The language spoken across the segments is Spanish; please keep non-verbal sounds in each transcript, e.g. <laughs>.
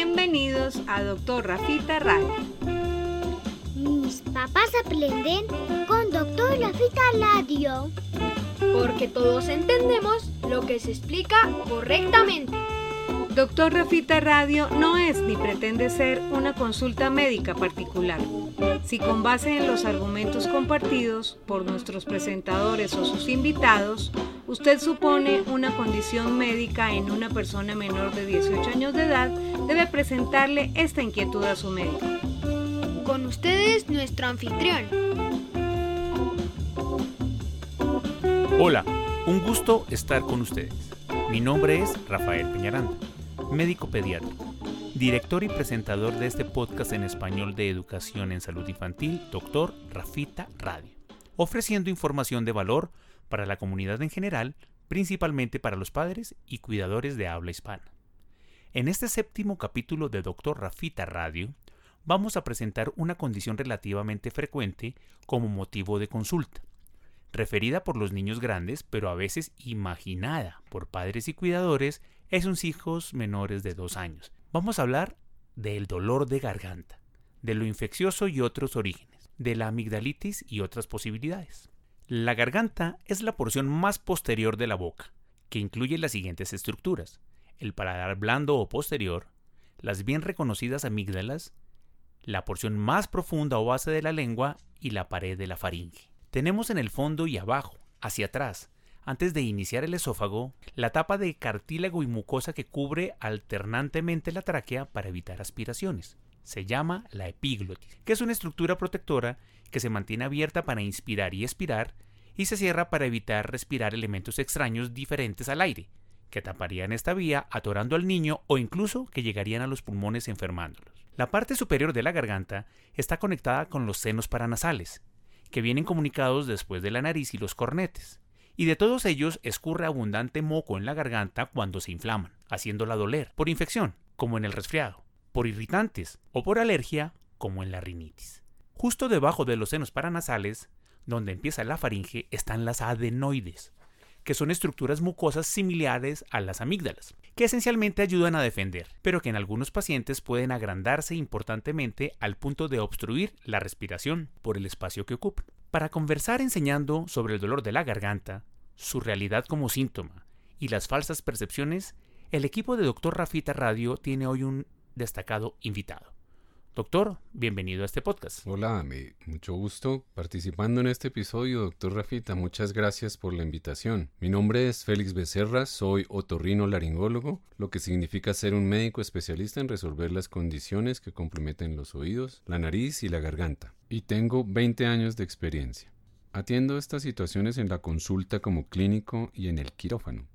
Bienvenidos a Doctor Rafita Radio. Mis papás aprenden con Doctor Rafita Radio. Porque todos entendemos lo que se explica correctamente. Doctor Rafita Radio no es ni pretende ser una consulta médica particular. Si con base en los argumentos compartidos por nuestros presentadores o sus invitados, usted supone una condición médica en una persona menor de 18 años de edad, debe presentarle esta inquietud a su médico. Con ustedes nuestro anfitrión. Hola, un gusto estar con ustedes. Mi nombre es Rafael Peñaranda médico pediátrico, director y presentador de este podcast en español de educación en salud infantil, doctor Rafita Radio, ofreciendo información de valor para la comunidad en general, principalmente para los padres y cuidadores de habla hispana. En este séptimo capítulo de Doctor Rafita Radio, vamos a presentar una condición relativamente frecuente como motivo de consulta, referida por los niños grandes, pero a veces imaginada por padres y cuidadores es sus hijos menores de dos años. Vamos a hablar del dolor de garganta, de lo infeccioso y otros orígenes, de la amigdalitis y otras posibilidades. La garganta es la porción más posterior de la boca, que incluye las siguientes estructuras, el paladar blando o posterior, las bien reconocidas amígdalas, la porción más profunda o base de la lengua y la pared de la faringe. Tenemos en el fondo y abajo, hacia atrás, antes de iniciar el esófago, la tapa de cartílago y mucosa que cubre alternantemente la tráquea para evitar aspiraciones. Se llama la epiglotis, que es una estructura protectora que se mantiene abierta para inspirar y expirar y se cierra para evitar respirar elementos extraños diferentes al aire, que taparían esta vía atorando al niño o incluso que llegarían a los pulmones enfermándolos. La parte superior de la garganta está conectada con los senos paranasales, que vienen comunicados después de la nariz y los cornetes y de todos ellos escurre abundante moco en la garganta cuando se inflaman, haciéndola doler, por infección, como en el resfriado, por irritantes o por alergia, como en la rinitis. Justo debajo de los senos paranasales, donde empieza la faringe, están las adenoides, que son estructuras mucosas similares a las amígdalas, que esencialmente ayudan a defender, pero que en algunos pacientes pueden agrandarse importantemente al punto de obstruir la respiración por el espacio que ocupan. Para conversar enseñando sobre el dolor de la garganta, su realidad como síntoma y las falsas percepciones, el equipo de Dr. Rafita Radio tiene hoy un destacado invitado. Doctor, bienvenido a este podcast. Hola, me, mucho gusto participando en este episodio, doctor Rafita. Muchas gracias por la invitación. Mi nombre es Félix Becerra, soy otorrino laringólogo, lo que significa ser un médico especialista en resolver las condiciones que comprometen los oídos, la nariz y la garganta. Y tengo 20 años de experiencia. Atiendo estas situaciones en la consulta como clínico y en el quirófano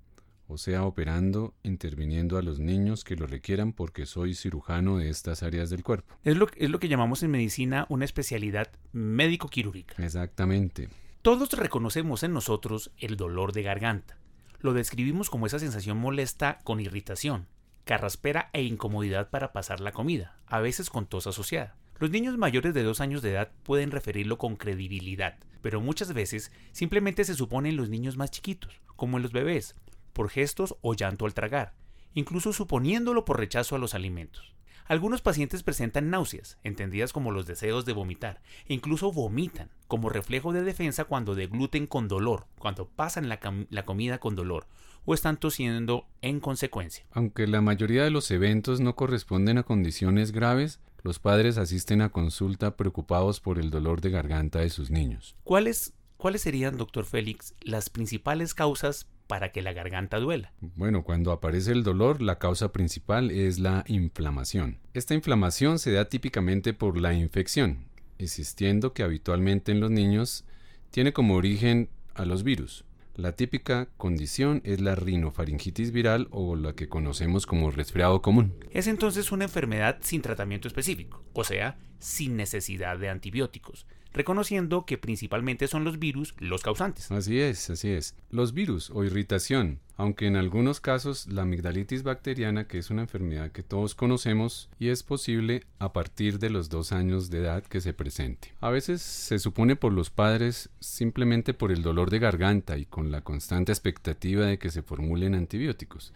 o sea, operando, interviniendo a los niños que lo requieran porque soy cirujano de estas áreas del cuerpo. Es lo, es lo que llamamos en medicina una especialidad médico-quirúrgica. Exactamente. Todos reconocemos en nosotros el dolor de garganta. Lo describimos como esa sensación molesta con irritación, carraspera e incomodidad para pasar la comida, a veces con tos asociada. Los niños mayores de dos años de edad pueden referirlo con credibilidad, pero muchas veces simplemente se supone en los niños más chiquitos, como en los bebés, por gestos o llanto al tragar, incluso suponiéndolo por rechazo a los alimentos. Algunos pacientes presentan náuseas, entendidas como los deseos de vomitar, e incluso vomitan, como reflejo de defensa cuando degluten con dolor, cuando pasan la, la, comida con dolor, o están tosiendo en consecuencia. Aunque la mayoría de los eventos no corresponden a condiciones graves, los padres asisten a consulta preocupados por el dolor de garganta de sus niños. ¿Cuáles, cuáles serían, doctor Félix, las principales causas para que la garganta duela? Bueno, cuando aparece el dolor, la causa principal es la inflamación. Esta inflamación se da típicamente por la infección, existiendo que habitualmente en los niños tiene como origen a los virus. La típica condición es la rinofaringitis viral o la que conocemos como resfriado común. Es entonces una enfermedad sin tratamiento específico, o sea, sin necesidad de antibióticos, reconociendo que principalmente son los virus los causantes. Así es, así es. Los virus o irritación, aunque en algunos casos la amigdalitis bacteriana, que es una enfermedad que todos conocemos y es posible a partir de los dos años de edad que se presente. A veces se supone por los padres simplemente por el dolor de garganta y con la constante expectativa de que se formulen antibióticos.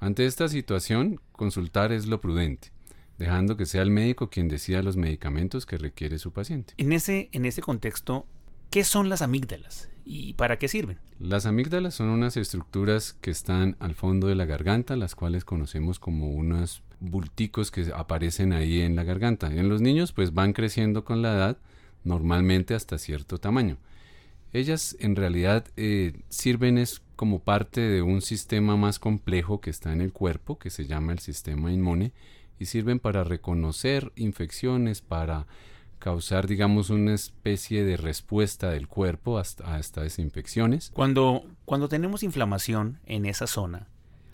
Ante esta situación, consultar es lo prudente dejando que sea el médico quien decida los medicamentos que requiere su paciente. En ese, en ese contexto, ¿qué son las amígdalas y para qué sirven? Las amígdalas son unas estructuras que están al fondo de la garganta, las cuales conocemos como unos bulticos que aparecen ahí en la garganta. En los niños pues van creciendo con la edad, normalmente hasta cierto tamaño. Ellas en realidad eh, sirven es como parte de un sistema más complejo que está en el cuerpo, que se llama el sistema inmune, y sirven para reconocer infecciones, para causar, digamos, una especie de respuesta del cuerpo hasta, a estas infecciones. Cuando, cuando tenemos inflamación en esa zona,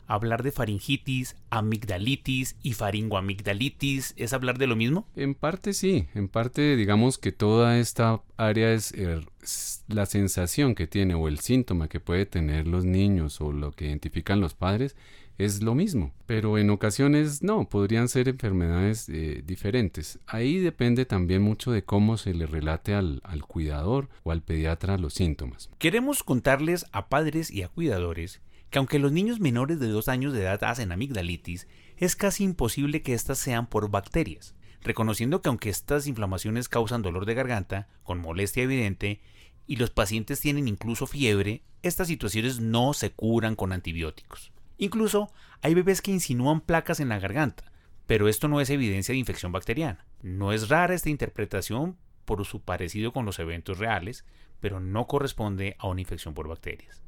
hablar de faringitis, amigdalitis y faringoamigdalitis es hablar de lo mismo? En parte sí, en parte digamos que toda esta área es eh, la sensación que tiene o el síntoma que puede tener los niños o lo que identifican los padres es lo mismo, pero en ocasiones no, podrían ser enfermedades eh, diferentes. Ahí depende también mucho de cómo se le relate al, al cuidador o al pediatra los síntomas. Queremos contarles a padres y a cuidadores que aunque los niños menores de dos años de edad hacen amigdalitis, es casi imposible que éstas sean por bacterias, reconociendo que aunque estas inflamaciones causan dolor de garganta, con molestia evidente, y los pacientes tienen incluso fiebre, estas situaciones no se curan con antibióticos. Incluso hay bebés que insinúan placas en la garganta, pero esto no es evidencia de infección bacteriana. No es rara esta interpretación por su parecido con los eventos reales, pero no corresponde a una infección por bacterias.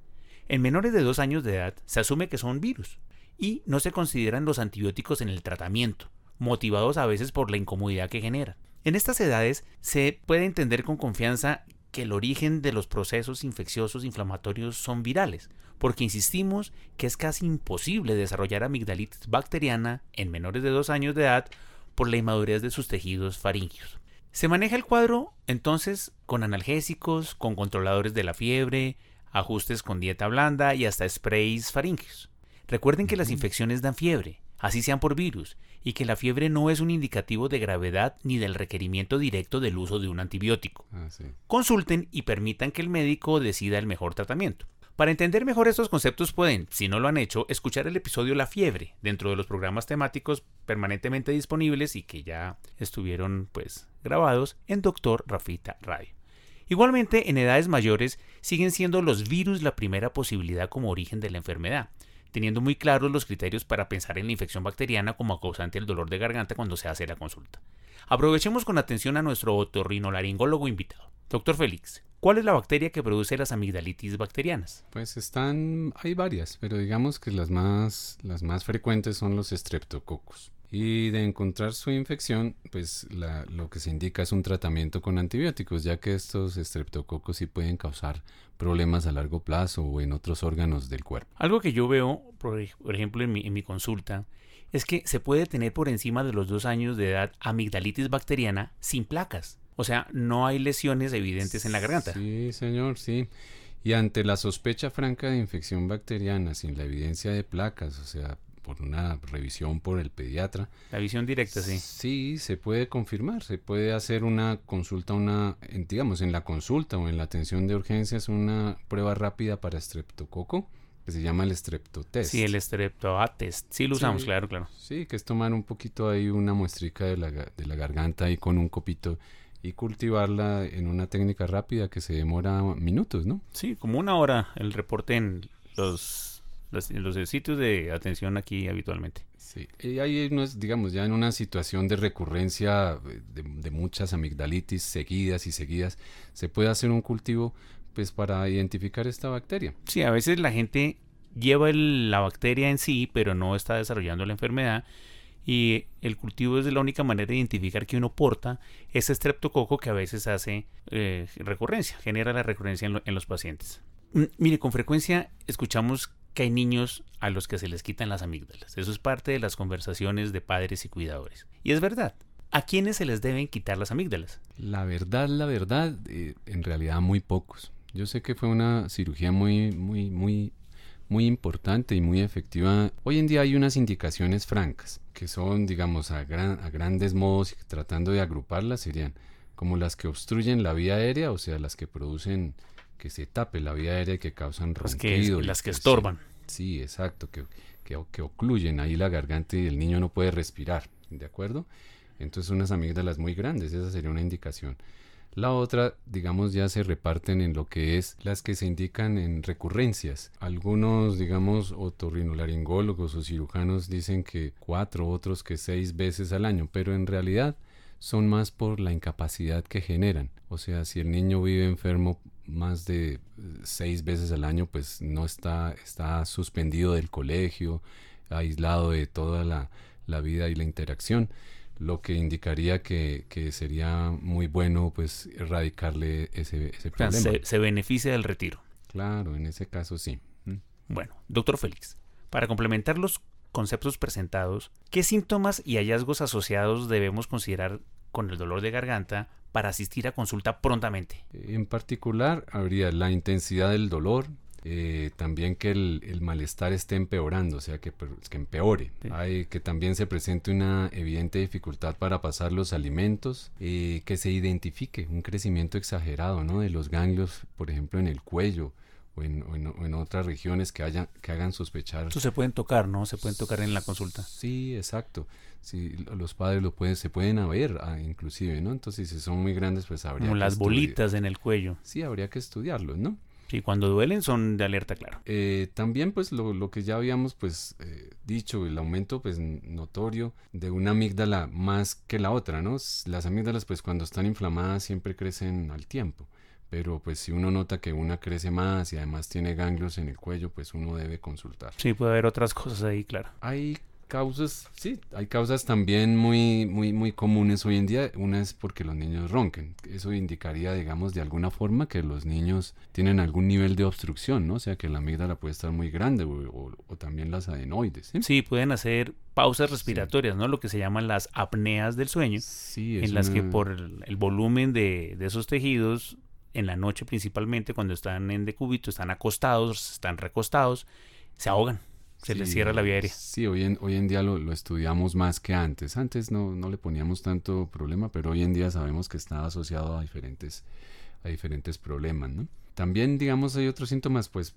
En menores de dos años de edad se asume que son virus y no se consideran los antibióticos en el tratamiento, motivados a veces por la incomodidad que genera. En estas edades se puede entender con confianza que el origen de los procesos infecciosos inflamatorios son virales, porque insistimos que es casi imposible desarrollar amigdalitis bacteriana en menores de dos años de edad por la inmadurez de sus tejidos faringios. Se maneja el cuadro entonces con analgésicos, con controladores de la fiebre, ajustes con dieta blanda y hasta sprays faringios. Recuerden que las infecciones dan fiebre, así sean por virus, y que la fiebre no es un indicativo de gravedad ni del requerimiento directo del uso de un antibiótico. Ah, sí. Consulten y permitan que el médico decida el mejor tratamiento. Para entender mejor estos conceptos pueden, si no lo han hecho, escuchar el episodio La fiebre dentro de los programas temáticos permanentemente disponibles y que ya estuvieron pues grabados en Doctor Rafita Radio. Igualmente, en edades mayores siguen siendo los virus la primera posibilidad como origen de la enfermedad, teniendo muy claros los criterios para pensar en la infección bacteriana como causante del dolor de garganta cuando se hace la consulta. Aprovechemos con atención a nuestro otorrinolaringólogo invitado. Doctor Félix, ¿cuál es la bacteria que produce las amigdalitis bacterianas? Pues están, hay varias, pero digamos que las más, las más frecuentes son los estreptococos. Y de encontrar su infección, pues la- lo que se indica es un tratamiento con antibióticos, ya que estos estreptococos sí pueden causar problemas a largo plazo o en otros órganos del cuerpo. Algo que yo veo, por, ej- por ejemplo, en mi, en mi consulta, es que se puede tener por encima de los dos años de edad amigdalitis bacteriana sin placas. O sea, no hay lesiones evidentes en la garganta. Sí, señor, sí. Y ante la sospecha franca de infección bacteriana sin la evidencia de placas, o sea, por una revisión por el pediatra, La visión directa, sí. Sí, se puede confirmar, se puede hacer una consulta, una, en- digamos, en la consulta o en la atención de urgencias, una prueba rápida para estreptococo, que se llama el streptotest. Sí, el streptoatest. Sí, lo usamos, Sí. claro, claro. Sí, que es tomar un poquito ahí una muestrica de la, de la garganta ahí con un copito y cultivarla en una técnica rápida que se demora minutos, ¿no? Sí, como una hora el reporte en los, los, los sitios de atención aquí habitualmente. Sí, y ahí no es, digamos, ya en una situación de recurrencia eh, de, de muchas amigdalitis seguidas y seguidas, se puede hacer un cultivo pues para identificar esta bacteria. Sí, a veces la gente lleva el- la bacteria en sí, pero no está desarrollando la enfermedad. Y el cultivo es la única manera de identificar que uno porta ese streptococo que a veces hace eh, recurrencia, genera la recurrencia en, lo- en los pacientes. Mm, Mire, con frecuencia escuchamos que hay niños a los que se les quitan las amígdalas. Eso es parte de las conversaciones de padres y cuidadores. Y es verdad. ¿A quiénes se les deben quitar las amígdalas? La verdad, la verdad, eh, en realidad muy pocos. Yo sé que fue una cirugía muy, muy, muy, muy importante y muy efectiva. Hoy en día hay unas indicaciones francas, que son, digamos, a, a grandes modos, tratando de agruparlas, serían como las que obstruyen la vía aérea, o sea, las que producen que se tape la vía aérea y que causan Las ronquido. las que estorban. Sí, exacto, que, que, que ocluyen ahí la garganta y el niño no puede respirar. ¿de acuerdo? Entonces unas amígdalas muy grandes, esa sería una indicación. La otra, digamos, ya se reparten en lo que es las que se indican en recurrencias. Algunos, digamos, otorrinolaringólogos o cirujanos dicen que cuatro, otros que seis veces al año, pero en realidad son más por la incapacidad que generan. O sea, si el niño vive enfermo más de eh, seis veces al año, pues no está, está suspendido del colegio, aislado de toda la, la vida y la interacción lo que indicaría que, que, sería muy bueno pues erradicarle ese, ese problema. Se, se, beneficia del retiro. Claro, en ese caso sí. ¿Mm? Bueno, doctor Félix, para complementar los conceptos presentados, ¿qué síntomas y hallazgos asociados debemos considerar con el dolor de garganta para asistir a consulta prontamente? En particular, habría la intensidad del dolor, eh, también que el, el, malestar esté empeorando, o sea, que, que empeore. Sí. Hay que también se presente una evidente dificultad para pasar los alimentos, eh, que se identifique un crecimiento exagerado ¿no? de los ganglios, por ejemplo, en el cuello. O en, o en, o en otras regiones que, haya, que hagan sospechar. Eso se pueden tocar, ¿no? Se pueden tocar en la consulta. Sí, exacto. Sí, los padres lo pueden, se pueden ver, ah, inclusive, ¿no? Entonces, si son muy grandes, pues habría Como las bolitas en el cuello. Sí, habría que estudiarlos, ¿no? Sí, cuando duelen son de alerta, claro. Eh, también, pues, lo, lo, que ya habíamos, pues, eh, dicho, el aumento, pues, notorio de una amígdala más que la otra, ¿no? Las amígdalas, pues, cuando están inflamadas siempre crecen al tiempo. Pero, pues, si uno nota que una crece más y además tiene ganglios en el cuello, pues, uno debe consultar. Sí, puede haber otras cosas ahí, claro. Hay causas, sí, hay causas también muy, muy, muy comunes hoy en día. Una es porque los niños ronquen. Eso indicaría, digamos, de alguna forma que los niños tienen algún nivel de obstrucción, ¿no? O sea, que la amígdala puede estar muy grande o, o, o también las adenoides. ¿sí? ¿sí? pueden hacer pausas respiratorias, sí. ¿no? Lo que se llaman las apneas del sueño, sí, en las una... que por el, el volumen de, de esos tejidos en la noche principalmente cuando están en decúbito, están acostados, están recostados, se ahogan se sí, les cierra la vía aérea. Sí, hoy en, hoy en día lo, lo, estudiamos más que antes. Antes no, no, le poníamos tanto problema, pero hoy en día sabemos que está asociado a diferentes, a diferentes problemas, ¿no? También, digamos, hay otros síntomas, pues,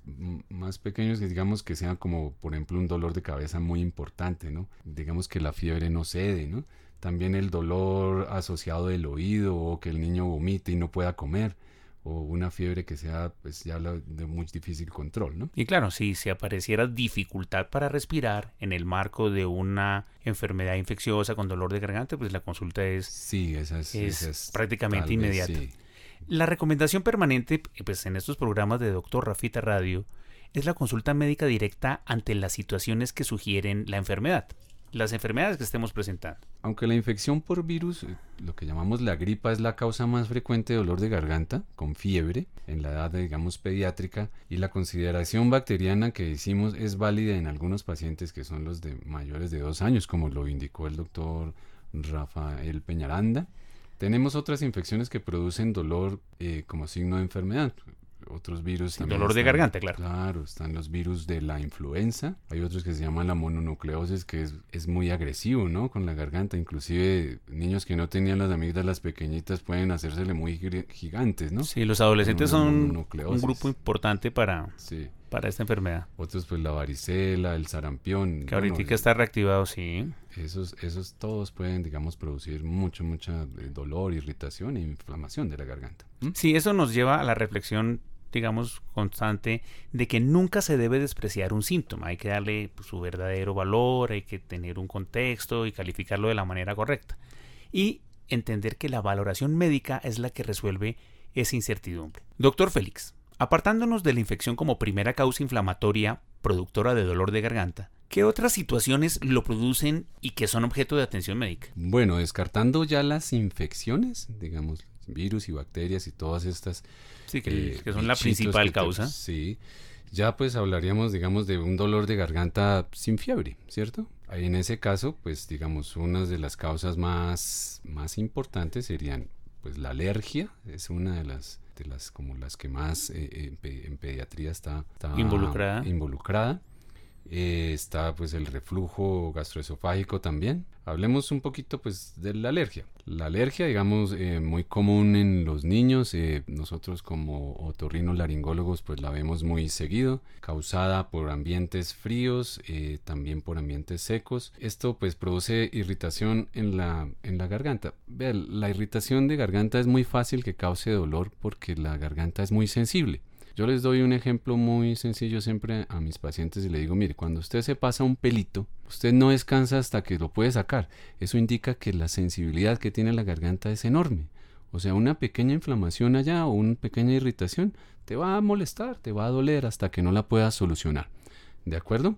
más pequeños que digamos que sean como, por ejemplo, un dolor de cabeza muy importante, ¿no? Digamos que la fiebre no cede, ¿no? También el dolor asociado del oído o que el niño vomite y no pueda comer o una fiebre que sea pues ya de muy difícil control, ¿no? Y claro, si se apareciera dificultad para respirar en el marco de una enfermedad infecciosa con dolor de garganta, pues la consulta es, sí, esa es, es, esa es prácticamente inmediata. Sí. La recomendación permanente pues en estos programas de Doctor Rafita Radio es la consulta médica directa ante las situaciones que sugieren la enfermedad las enfermedades que estemos presentando. Aunque la infección por virus, lo que llamamos la gripa, es la causa más frecuente de dolor de garganta, con fiebre, en la edad, digamos, pediátrica, y la consideración bacteriana que hicimos es válida en algunos pacientes que son los de mayores de dos años, como lo indicó el doctor Rafael Peñaranda. Tenemos otras infecciones que producen dolor eh, como signo de enfermedad, otros virus. También dolor están, de garganta, claro. Claro, están los virus de la influenza. Hay otros que se llaman la mononucleosis, que es, es muy agresivo, ¿no? Con la garganta. Inclusive niños que no tenían las amígdalas pequeñitas pueden hacérsele muy gigantes, ¿no? Sí, los adolescentes son un grupo importante para, sí. para esta enfermedad. Otros, pues la varicela, el sarampión. Que ahorita bueno, está reactivado, sí. Esos, esos todos pueden, digamos, producir mucho, mucha eh, dolor, irritación e inflamación de la garganta. ¿Mm? Sí, eso nos lleva a la reflexión digamos, constante de que nunca se debe despreciar un síntoma. Hay que darle pues, su verdadero valor, hay que tener un contexto y calificarlo de la manera correcta. Y entender que la valoración médica es la que resuelve esa incertidumbre. Doctor Félix, apartándonos de la infección como primera causa inflamatoria productora de dolor de garganta, ¿Qué otras situaciones lo producen y que son objeto de atención médica? Bueno, descartando ya las infecciones, digamos, virus y bacterias y todas estas. Sí, que, eh, que son la principal causa. Sí. Ya pues hablaríamos, digamos, de un dolor de garganta sin fiebre, ¿cierto? Ahí en ese caso, pues digamos, una de las causas más, más importantes serían pues la alergia, es una de las, de las como las que más eh, en, en, pediatría está, está involucrada. involucrada Eh, está pues el reflujo gastroesofágico también. Hablemos un poquito pues de la alergia. La alergia, digamos, eh, muy común en los niños. eh, nosotros como otorrinolaringólogos pues la vemos muy seguido, causada por ambientes fríos, también por ambientes secos. Esto pues produce irritación en la, en la garganta. Vean, la irritación de garganta es muy fácil que cause dolor porque la garganta es muy sensible. Yo les doy un ejemplo muy sencillo siempre a mis pacientes y le digo, mire, cuando usted se pasa un pelito, usted no descansa hasta que lo puede sacar. Eso indica que la sensibilidad que tiene la garganta es enorme. O sea, una pequeña inflamación allá o una pequeña irritación te va a molestar, te va a doler hasta que no la puedas solucionar. ¿De acuerdo?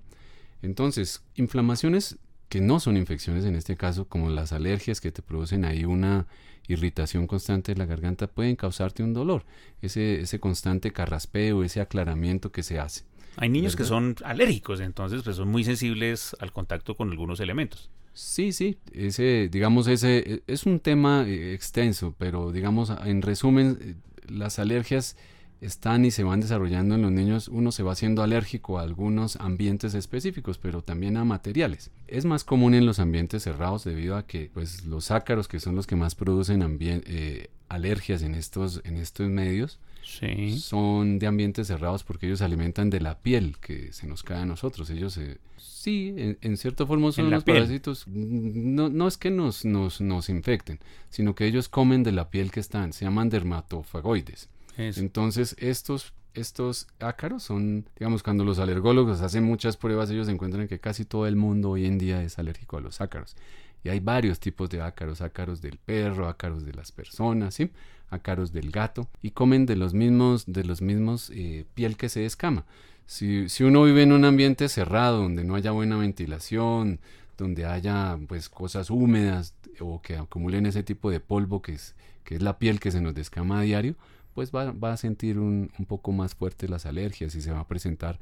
Entonces, inflamaciones que no son infecciones en este caso, como las alergias que te producen ahí una irritación constante de la garganta, pueden causarte un dolor, ese, ese constante carraspeo, ese aclaramiento que se hace. Hay niños que son alérgicos, entonces pues son muy sensibles al contacto con algunos elementos. Sí, sí, ese, digamos, ese eh, es un tema eh, extenso, pero digamos, en resumen, eh, las alergias están y se van desarrollando en los niños. Uno se va haciendo alérgico a algunos ambientes específicos, pero también a materiales. Es más común en los ambientes cerrados debido a que, pues, los ácaros, que son los que más producen eh, alergias en estos, en estos medios, Sí. son de ambientes cerrados porque ellos se alimentan de la piel que se nos cae a nosotros. Ellos se- sí, en, en cierta forma son piel. parásitos. No, no es que nos, nos, nos infecten, sino que ellos comen de la piel que están. Se llaman dermatofagoides. Entonces, estos, estos ácaros son, digamos, cuando los alergólogos hacen muchas pruebas, ellos encuentran que casi todo el mundo hoy en día es alérgico a los ácaros. Y hay varios tipos de ácaros, ácaros del perro, ácaros de las personas, ¿sí? ácaros del gato, y comen de los mismos, de los mismos eh, piel que se descama. Si, si uno vive en un ambiente cerrado, donde no haya buena ventilación, donde haya pues cosas húmedas o que acumulen ese tipo de polvo que es, que es la piel que se nos descama a diario, pues va, va a sentir un, un poco más fuerte las alergias y se va a presentar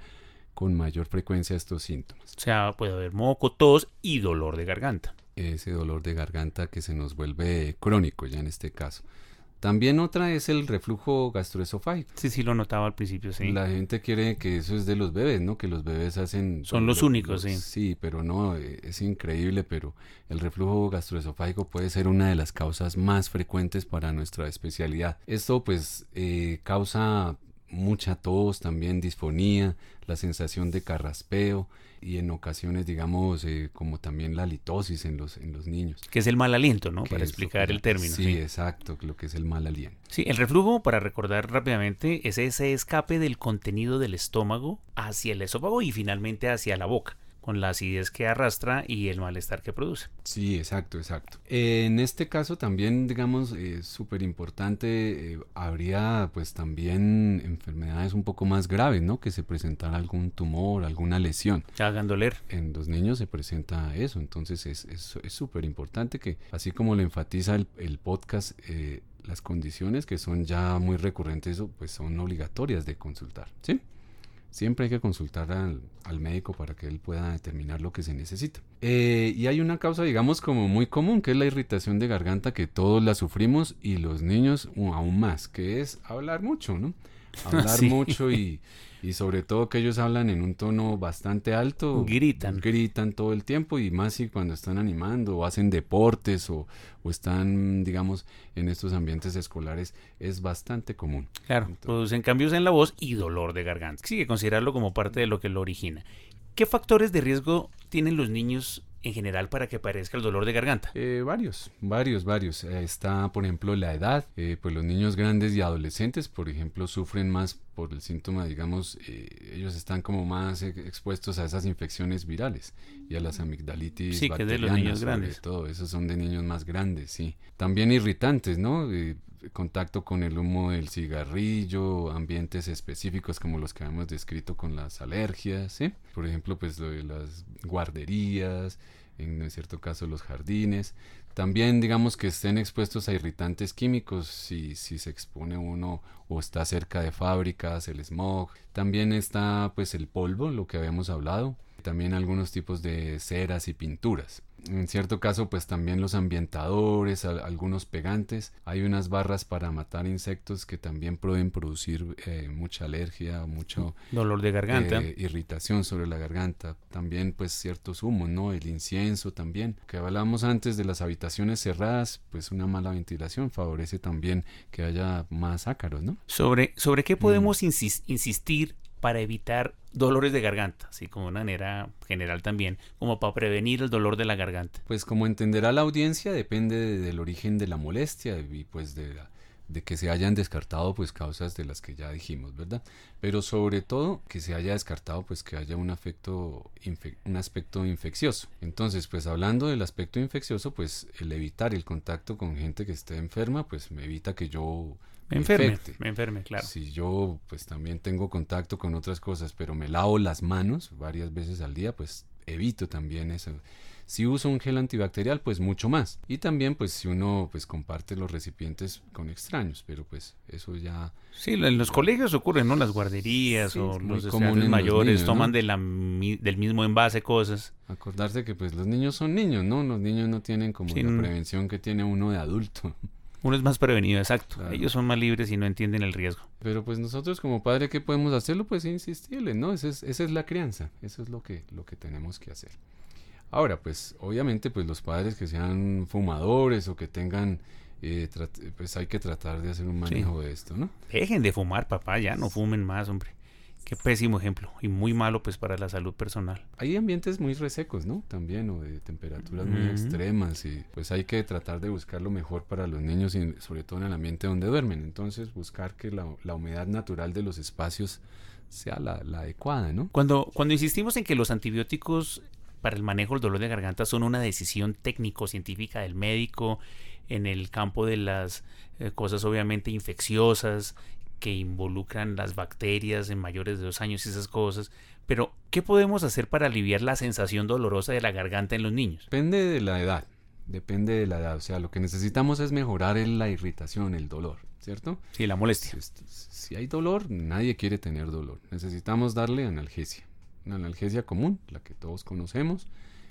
con mayor frecuencia estos síntomas. O sea, puede haber moco, tos y dolor de garganta. Ese dolor de garganta que se nos vuelve crónico ya en este caso. También otra es el reflujo gastroesofágico. Sí, sí, lo notaba al principio, sí. La gente quiere que eso es de los bebés, ¿no? Que los bebés hacen... Son los únicos, sí. Sí, pero no, eh, es increíble, pero el reflujo gastroesofágico puede ser una de las causas más frecuentes para nuestra especialidad. Esto pues eh, causa mucha tos, también disfonía, la sensación de carraspeo y en ocasiones, digamos, eh, como también la litosis en los, en los niños. Que es el mal aliento, ¿no? Para explicar que- el término. Sí, Sí, exacto, lo que es el mal aliento. Sí, el reflujo, para recordar rápidamente, es ese escape del contenido del estómago hacia el esófago y finalmente hacia la boca, con la acidez que arrastra y el malestar que produce. Sí, exacto, exacto. En este caso también, digamos, es súper importante, eh, habría pues también enfermedades un poco más graves, ¿no? Que se presentara algún tumor, alguna lesión. Hagan doler. En los niños se presenta eso, entonces es es- es súper importante que, así como lo enfatiza el, el podcast, eh, las condiciones que son ya muy recurrentes, pues son obligatorias de consultar, ¿sí? Siempre hay que consultar al, al médico para que él pueda determinar lo que se necesita. Eh, y hay una causa, digamos, como muy común, que es la irritación de garganta, que todos la sufrimos y los niños aún más, que es hablar mucho, ¿no? <laughs> Hablar Sí. mucho y, y sobre todo que ellos hablan en un tono bastante alto. Gritan. Gritan todo el tiempo y más si cuando están animando o hacen deportes o, o están, digamos, en estos ambientes escolares, es bastante común. Claro, Entonces- producen cambios en la voz y dolor de garganta. Sí, que considerarlo como parte de lo que lo origina. ¿Qué factores de riesgo tienen los niños en general para que aparezca el dolor de garganta? Eh, varios, varios, varios. Eh, está, por ejemplo, la edad. Eh, pues los niños grandes y adolescentes, por ejemplo, sufren más por el síntoma, digamos, eh, ellos están como más eh, expuestos a esas infecciones virales y a las amigdalitis Sí, que de los niños sobre grandes. todo, esos son de niños más grandes, sí. También irritantes, ¿no? Contacto con el humo del cigarrillo, ambientes específicos como los que hemos descrito con las alergias, ¿sí? Por ejemplo, pues lo de las guarderías, en cierto caso los jardines. También digamos que estén expuestos a irritantes químicos si, si se expone uno o está cerca de fábricas, el smog. También está pues el polvo, lo que habíamos hablado. También algunos tipos de ceras y pinturas. En cierto caso, pues también los ambientadores, algunos pegantes. Hay unas barras para matar insectos que también pueden producir eh, mucha alergia, mucho dolor de garganta, eh, irritación sobre la garganta. También, pues ciertos humos, ¿no? El incienso también. Que hablábamos antes de las habitaciones cerradas, pues una mala ventilación favorece también que haya más ácaros, ¿no? Sobre, sobre qué podemos mm. insistir para evitar dolores de garganta, así como de manera general también, como para prevenir el dolor de la garganta. Pues como entenderá la audiencia, depende del origen de la molestia y pues de, de que se hayan descartado pues causas de las que ya dijimos, ¿verdad? Pero sobre todo que se haya descartado pues que haya un un aspecto infeccioso. Entonces, pues hablando del aspecto infeccioso, pues el evitar el contacto con gente que esté enferma, pues me evita que yo me enferme, me enferme, claro. Si yo pues también tengo contacto con otras cosas, pero me lavo las manos varias veces al día, pues evito también eso. Si uso un gel antibacterial, pues mucho más. Y también pues si uno pues comparte los recipientes con extraños, pero pues eso ya... Sí, en los colegios ocurren, ¿no? Las guarderías o los estudiantes mayores toman de la, del mismo envase cosas. Acordarse que pues los niños son niños, ¿no? Los niños no tienen como la prevención que tiene uno de adulto. Uno es más prevenido, exacto. Ellos son más libres y no entienden el riesgo. Pero pues nosotros como padre, ¿qué podemos hacerlo? Pues insistirle, ¿no? Esa es, esa es la crianza. Eso es lo que, lo que tenemos que hacer. Ahora, pues obviamente, pues los padres que sean fumadores o que tengan... Eh, pues hay que tratar de hacer un manejo de esto, ¿no? Dejen de fumar, papá, ya no fumen más, hombre. Qué pésimo ejemplo y muy malo pues para la salud personal. Hay ambientes muy resecos, ¿no? También o de temperaturas muy extremas y pues hay que tratar de buscar lo mejor para los niños y sobre todo en el ambiente donde duermen. Entonces buscar que la, la humedad natural de los espacios sea la, la, adecuada, ¿no? Cuando, cuando insistimos en que los antibióticos para el manejo del dolor de garganta son una decisión técnico-científica del médico en el campo de las eh, cosas obviamente infecciosas que involucran las bacterias en mayores de dos años y esas cosas. Pero, ¿qué podemos hacer para aliviar la sensación dolorosa de la garganta en los niños? Depende de la edad, depende de la edad. O sea, lo que necesitamos es mejorar la irritación, el dolor, ¿cierto? Sí, la molestia. si hay dolor, nadie quiere tener dolor. Necesitamos darle analgesia. Una analgesia común, la que todos conocemos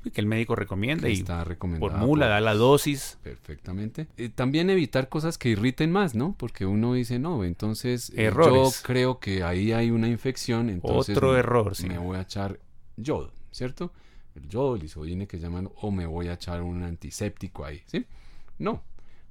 que el médico recomienda y está recomendado formula, da la dosis. Perfectamente. Eh, también evitar cosas que irriten más, ¿no? Porque uno dice, no, entonces eh, yo creo que ahí hay una infección, entonces Otro error, sí. me voy a echar yodo, ¿cierto? El yodo, el isodine que llaman, o me voy a echar un antiséptico ahí, ¿sí? No,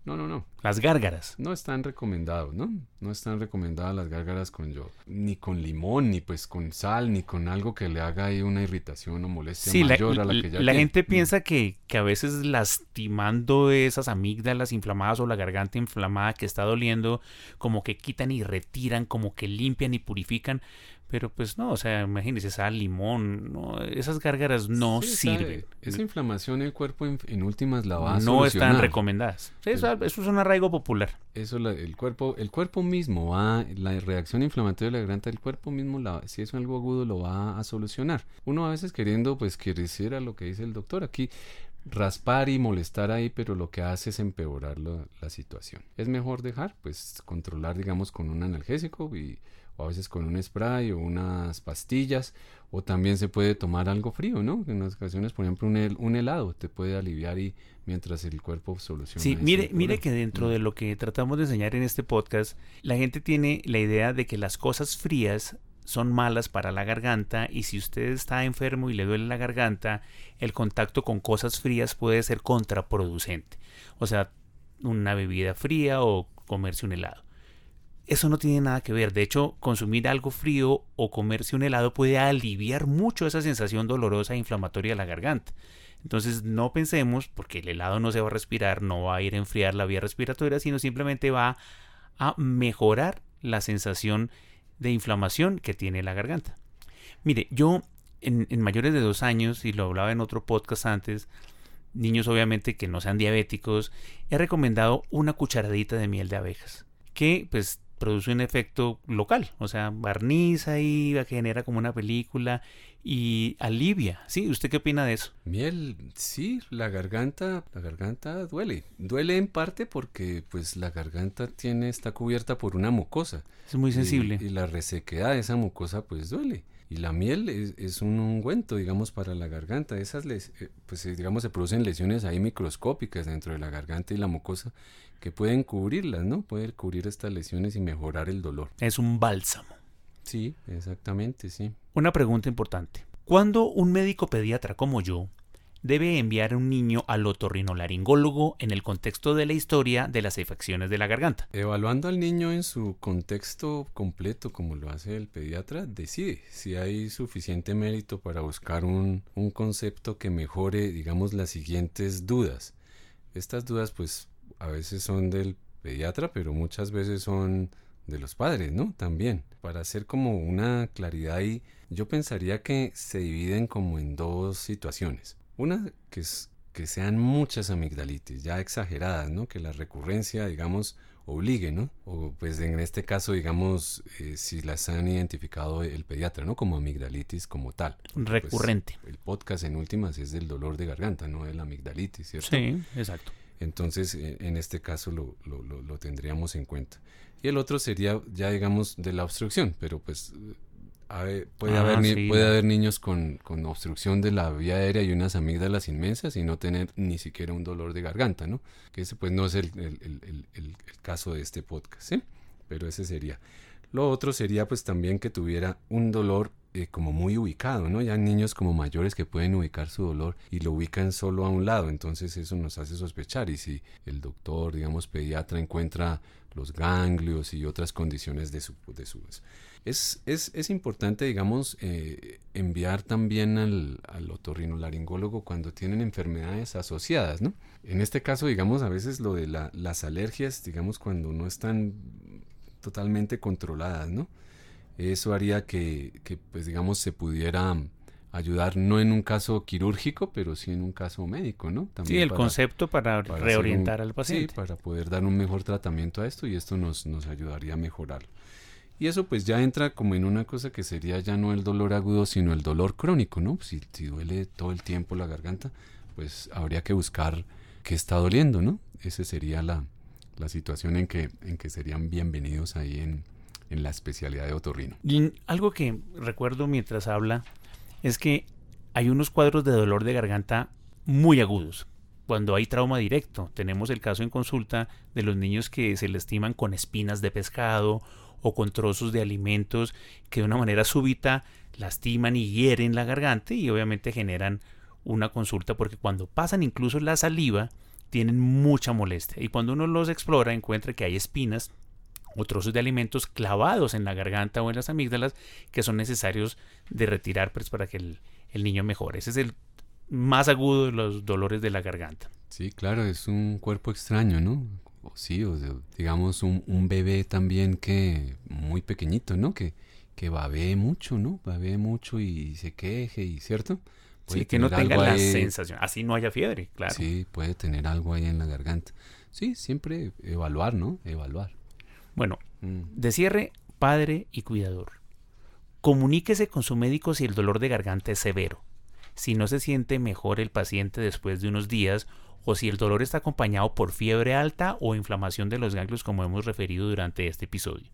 no, no, no. Las gárgaras. No están recomendados, ¿no? No están recomendadas las gárgaras con yodo. Ni con limón, ni pues con sal, ni con algo que le haga ahí una irritación o molestia mayor la, a la que ya La gente piensa que, que a veces lastimando esas amígdalas inflamadas o la garganta inflamada que está doliendo, como que quitan y retiran, como que limpian y purifican. Pero pues no, o sea, imagínese sal, limón, no, esas gárgaras no sirven. Esa inflamación en el cuerpo en, últimas la va a No están recomendadas. eso, es un arraigo popular. Eso el cuerpo el cuerpo mismo va la reacción inflamatoria de la garganta el cuerpo mismo la, si es algo agudo lo va a solucionar. Uno a veces queriendo pues a lo que dice el doctor aquí raspar y molestar ahí, pero lo que hace es empeorar la situación. Es mejor dejar, pues controlar digamos con un analgésico y o a veces con un spray o unas pastillas, o también se puede tomar algo frío, ¿no? En las ocasiones, por ejemplo, un, helado te puede aliviar y mientras el cuerpo soluciona. Sí, mire, mire que dentro de lo que tratamos de enseñar en este podcast, la gente tiene la idea de que las cosas frías son malas para la garganta y si usted está enfermo y le duele la garganta, el contacto con cosas frías puede ser contraproducente. O sea, una bebida fría o comerse un helado. Eso no tiene nada que ver. De hecho, consumir algo frío o comerse un helado puede aliviar mucho esa sensación dolorosa e inflamatoria de la garganta. Entonces no pensemos, porque el helado no se va a respirar, no va a ir a enfriar la vía respiratoria, sino simplemente va a mejorar la sensación de inflamación que tiene la garganta. Mire, yo en, mayores de dos años, y lo hablaba en otro podcast antes, niños obviamente que no sean diabéticos, he recomendado una cucharadita de miel de abejas, que pues produce un efecto local, o sea, barniza y genera como una película y alivia. ¿Sí? ¿Usted qué opina de eso? Miel, sí, la garganta, la garganta duele. Duele en parte porque pues la garganta tiene, está cubierta por una mucosa. Es muy sensible. Y, y la resequedad de esa mucosa pues duele. Y la miel es, es, un ungüento, digamos, para la garganta. Esas, les, eh, pues, digamos, se producen lesiones ahí microscópicas dentro de la garganta y la mucosa que pueden cubrirlas, ¿no? Pueden cubrir estas lesiones y mejorar el dolor. Es un bálsamo. Sí, exactamente, sí. Una pregunta importante. ¿Cuándo un médico pediatra como yo debe enviar a un niño al otorrinolaringólogo en el contexto de la historia de las afecciones de la garganta. Evaluando al niño en su contexto completo, como lo hace el pediatra, decide si hay suficiente mérito para buscar un, un concepto que mejore, digamos, las siguientes dudas. Estas dudas, pues, a veces son del pediatra, pero muchas veces son de los padres, ¿no? También. Para hacer como una claridad ahí, yo pensaría que se dividen como en dos situaciones. Una que, es, que sean muchas amigdalitis, ya exageradas, ¿no? Que la recurrencia, digamos, obligue, ¿no? O pues en este caso, digamos, eh, si las han identificado el pediatra, ¿no? Como amigdalitis como tal. Recurrente. Pues, el podcast en últimas es del dolor de garganta, no de la amigdalitis, ¿cierto? Sí, exacto. Entonces, en este caso lo, lo, lo, lo tendríamos en cuenta. Y el otro sería ya, digamos, de la obstrucción, pero pues puede, ah, haber, sí, puede haber niños con, con, obstrucción de la vía aérea y unas amígdalas inmensas y no tener ni siquiera un dolor de garganta, ¿no? Que ese pues no es el, el, el, el caso de este podcast, ¿sí? Pero ese sería. Lo otro sería pues también que tuviera un dolor eh, como muy ubicado, ¿no? Ya niños como mayores que pueden ubicar su dolor y lo ubican solo a un lado, entonces eso nos hace sospechar y si el doctor, digamos, pediatra encuentra los ganglios y otras condiciones de su... De su es, es, es importante, digamos, eh, enviar también al, al otorrinolaringólogo cuando tienen enfermedades asociadas, ¿no? En este caso, digamos, a veces lo de la, las alergias, digamos, cuando no están totalmente controladas, ¿no? Eso haría que, que, pues digamos, se pudiera ayudar no en un caso quirúrgico, pero sí en un caso médico, ¿no? También sí, el para, concepto para, para reorientar un, al paciente. Sí, para poder dar un mejor tratamiento a esto y esto nos, nos ayudaría a mejorarlo. Y eso pues ya entra como en una cosa que sería ya no el dolor agudo, sino el dolor crónico, ¿no? Si, duele todo el tiempo la garganta, pues habría que buscar qué está doliendo, ¿no? Esa sería la, la situación en que, en que serían bienvenidos ahí en, en la especialidad de otorrino. Y algo que recuerdo mientras habla es que hay unos cuadros de dolor de garganta muy agudos. Cuando hay trauma directo, tenemos el caso en consulta de los niños que se lastiman con espinas de pescado o con trozos de alimentos que de una manera súbita lastiman y hieren la garganta y obviamente generan una consulta porque cuando pasan incluso la saliva tienen mucha molestia y cuando uno los explora encuentra que hay espinas o trozos de alimentos clavados en la garganta o en las amígdalas que son necesarios de retirar pues, para que el, el niño mejore. Ese es el más agudo de los dolores de la garganta. Sí, claro, es un cuerpo extraño, ¿no? Sí, o digamos un, un, bebé también que muy pequeñito, ¿no? Que, que babee mucho, ¿no? Babee mucho y se queje, y ¿cierto? Puede sí, que no tenga la ahí, sensación, así no haya fiebre, claro. Sí, puede tener algo ahí en la garganta. Sí, siempre evaluar, ¿no? Evaluar. Bueno, mm. de cierre, padre y cuidador. Comuníquese con su médico si el dolor de garganta es severo, si no se siente mejor el paciente después de unos días o si el dolor está acompañado por fiebre alta o inflamación de los ganglios como hemos referido durante este episodio.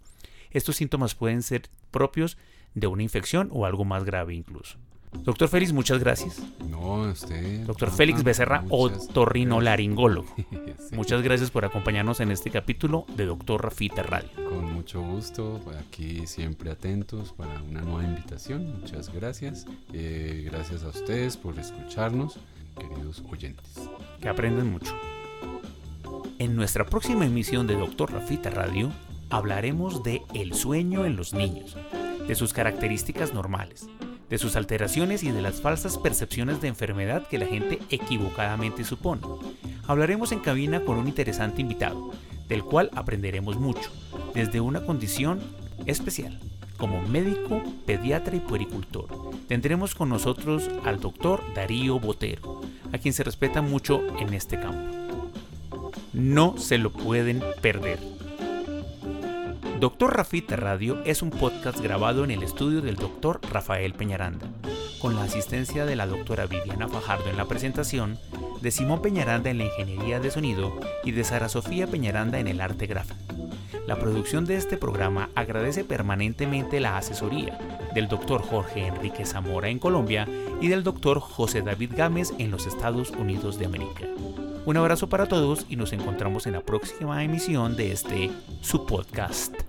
Estos síntomas pueden ser propios de una infección o algo más grave incluso. Doctor Félix, muchas gracias. No, usted. Doctor Félix Becerra, otorrinolaringólogo. <laughs> sí. Muchas gracias por acompañarnos en este capítulo de Doctor Rafita Radio. Con mucho gusto, aquí siempre atentos para una nueva invitación. Muchas gracias. Eh, gracias a ustedes por escucharnos, queridos oyentes. Que aprenden mucho. En nuestra próxima emisión de Doctor Rafita Radio hablaremos de el sueño en los niños, de sus características normales de sus alteraciones y de las falsas percepciones de enfermedad que la gente equivocadamente supone. Hablaremos en cabina con un interesante invitado, del cual aprenderemos mucho, desde una condición especial, como médico, pediatra y puericultor. Tendremos con nosotros al doctor Darío Botero, a quien se respeta mucho en este campo. No se lo pueden perder. Doctor Rafita Radio es un podcast grabado en el estudio del doctor Rafael Peñaranda, con la asistencia de la doctora Viviana Fajardo en la presentación, de Simón Peñaranda en la ingeniería de sonido y de Sara Sofía Peñaranda en el arte gráfico. La producción de este programa agradece permanentemente la asesoría del doctor Jorge Enrique Zamora en Colombia y del doctor José David Gámez en los Estados Unidos de América. Un abrazo para todos y nos encontramos en la próxima emisión de este su podcast.